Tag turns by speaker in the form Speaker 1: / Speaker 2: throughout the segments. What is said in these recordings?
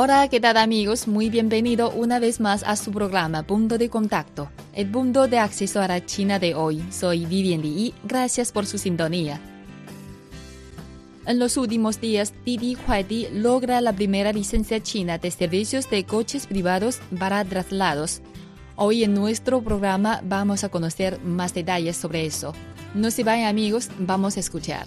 Speaker 1: Hola, ¿qué tal amigos? Muy bienvenido una vez más a su programa Punto de Contacto, el punto de acceso a la China de hoy. Soy Vivian Li gracias por su sintonía. En los últimos días, Didi Huaidi logra la primera licencia china de servicios de coches privados para traslados. Hoy en nuestro programa vamos a conocer más detalles sobre eso. No se vayan amigos, vamos a escuchar.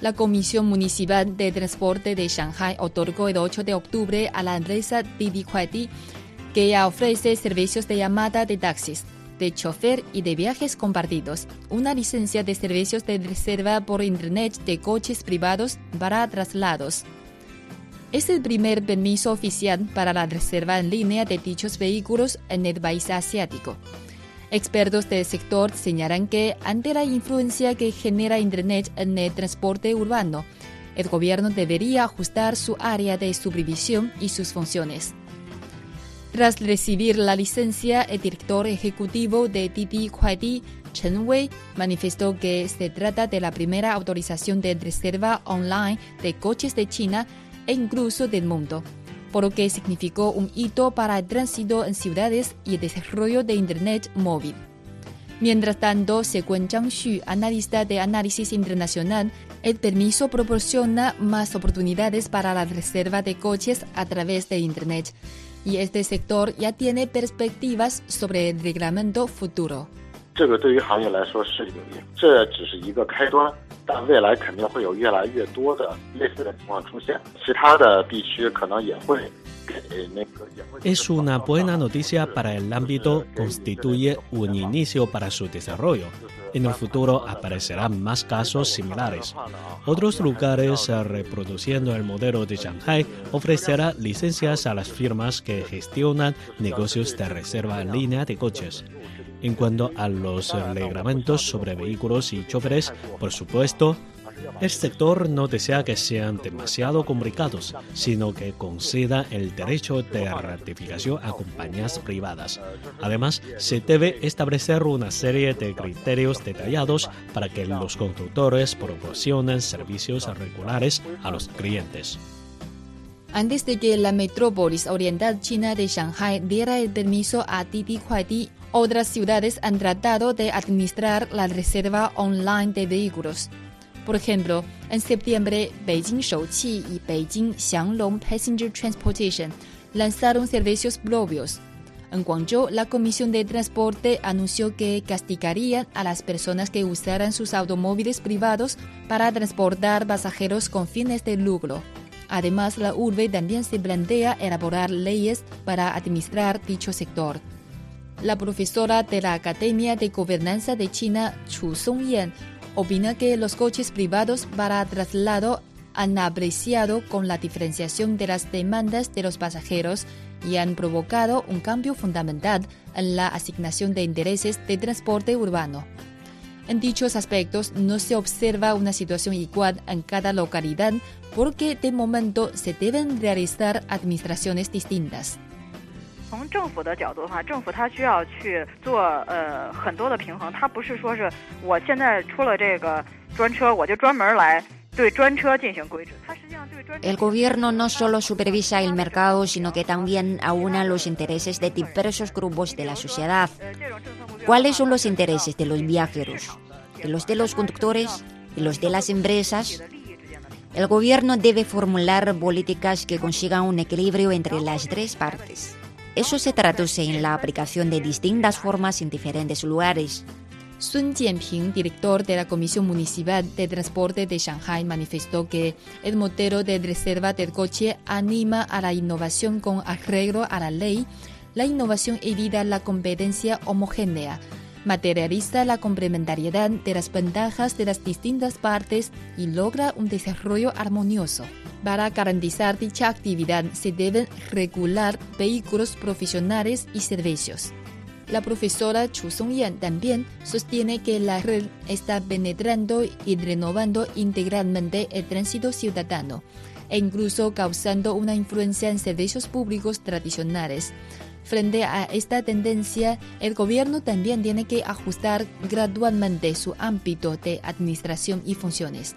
Speaker 1: La Comisión Municipal de Transporte de Shanghai otorgó el 8 de octubre a la empresa Didi Kuaidi, que ofrece servicios de llamada de taxis, de chofer y de viajes compartidos, una licencia de servicios de reserva por Internet de coches privados para traslados. Es el primer permiso oficial para la reserva en línea de dichos vehículos en el país asiático. Expertos del sector señalan que ante la influencia que genera Internet en el transporte urbano, el gobierno debería ajustar su área de supervisión y sus funciones. Tras recibir la licencia, el director ejecutivo de Didi Kuaidi, Chen Wei, manifestó que se trata de la primera autorización de reserva online de coches de China e incluso del mundo por lo que significó un hito para el tránsito en ciudades y el desarrollo de Internet móvil. Mientras tanto, según Zhang Xu, analista de análisis internacional, el permiso proporciona más oportunidades para la reserva de coches a través de Internet, y este sector ya tiene perspectivas sobre el reglamento futuro.
Speaker 2: 这个对于行业来说是有利，这只是一个开端，但未来肯定会有越来越多的类似的情况出现，其他的地区可能也会给那个也会。
Speaker 3: Es una buena noticia para el ámbito, constituye un inicio para su desarrollo. En el futuro aparecerán más casos similares. Otros lugares, eh, reproduciendo el modelo de Shanghai, ofrecerá licencias a las firmas que gestionan negocios de reserva en línea de coches. En cuanto a los reglamentos sobre vehículos y choferes, por supuesto, el sector no desea que sean demasiado complicados, sino que conceda el derecho de ratificación a compañías privadas. Además, se debe establecer una serie de criterios detallados para que los conductores proporcionen servicios regulares a los clientes.
Speaker 1: Antes de que la metrópolis oriental china de Shanghai diera el permiso a Didi Kuaidi, otras ciudades han tratado de administrar la reserva online de vehículos. Por ejemplo, en septiembre, Beijing Shouqi y Beijing Xianglong Passenger Transportation lanzaron servicios propios. En Guangzhou, la Comisión de Transporte anunció que castigarían a las personas que usaran sus automóviles privados para transportar pasajeros con fines de lucro. Además, la urbe también se plantea elaborar leyes para administrar dicho sector. La profesora de la Academia de Gobernanza de China, Chu Songyan, opina que los coches privados para traslado han apreciado con la diferenciación de las demandas de los pasajeros y han provocado un cambio fundamental en la asignación de intereses de transporte urbano. En dichos aspectos no se observa una situación igual en cada localidad porque de momento se deben realizar administraciones distintas.
Speaker 4: 从政府的角度的话，政府它需要去做呃很多的平衡，它不是说是我现在出了这个专车，我就专门来对专车进行规制，它实际上对专
Speaker 5: El gobierno no solo supervisa el mercado, sino que también aúna los intereses de diversos grupos de la sociedad.
Speaker 4: 呃这种政策目标
Speaker 5: ¿Cuáles son los intereses de los viajeros? ¿De los de los conductores? ¿De los de las empresas?
Speaker 4: 利益之间的
Speaker 5: El gobierno debe formular políticas que consigan un equilibrio entre las tres partes. Eso se traduce en la aplicación de distintas formas en diferentes lugares.
Speaker 1: Sun Jianping, director de la Comisión Municipal de Transporte de Shanghai, manifestó que el modelo de reserva del coche anima a la innovación con arreglo a la ley. La innovación evita la competencia homogénea, materializa la complementariedad de las ventajas de las distintas partes y logra un desarrollo armonioso. Para garantizar dicha actividad se deben regular vehículos profesionales y servicios. La profesora Chu Songyan también sostiene que la red está penetrando y renovando integralmente el tránsito ciudadano e incluso causando una influencia en servicios públicos tradicionales. Frente a esta tendencia, el gobierno también tiene que ajustar gradualmente su ámbito de administración y funciones.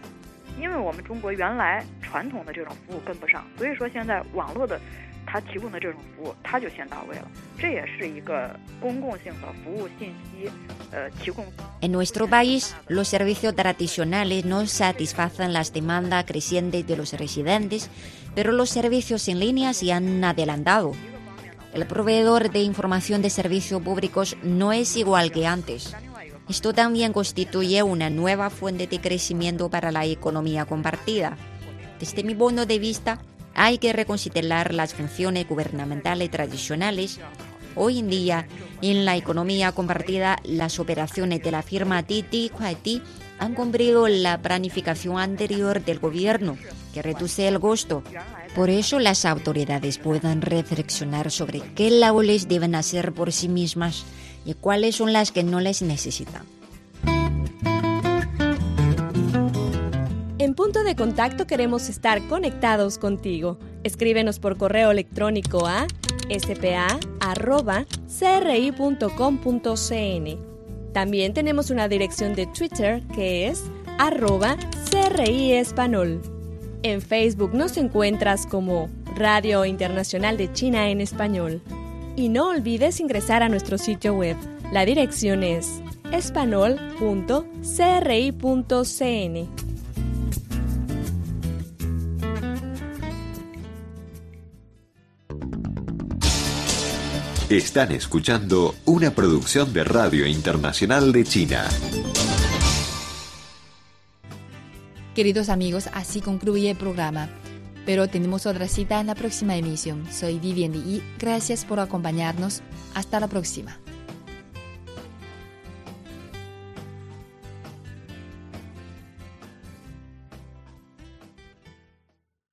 Speaker 5: En nuestro país, los servicios tradicionales no satisfacen las demandas crecientes de los residentes, pero los servicios en línea se han adelantado. El proveedor de información de servicios públicos no es igual que antes. Esto también constituye una nueva fuente de crecimiento para la economía compartida. Desde mi punto de vista, hay que reconsiderar las funciones gubernamentales tradicionales. Hoy en día, en la economía compartida, las operaciones de la firma Didi Kuaiti han cumplido la planificación anterior del gobierno, que reduce el costo. Por eso las autoridades puedan reflexionar sobre qué labores deben hacer por sí mismas y cuáles son las que no les necesitan.
Speaker 6: En punto de contacto queremos estar conectados contigo. Escríbenos por correo electrónico a spa.cri.com.cn. También tenemos una dirección de Twitter que es arroba CRI. En Facebook nos encuentras como Radio Internacional de China en Español. Y no olvides ingresar a nuestro sitio web. La dirección es espanol.cri.cn.
Speaker 7: Están escuchando una producción de Radio Internacional de China.
Speaker 1: Queridos amigos, así concluye el programa. Pero tenemos otra cita en la próxima emisión. Soy Vivian y gracias por acompañarnos. Hasta la próxima.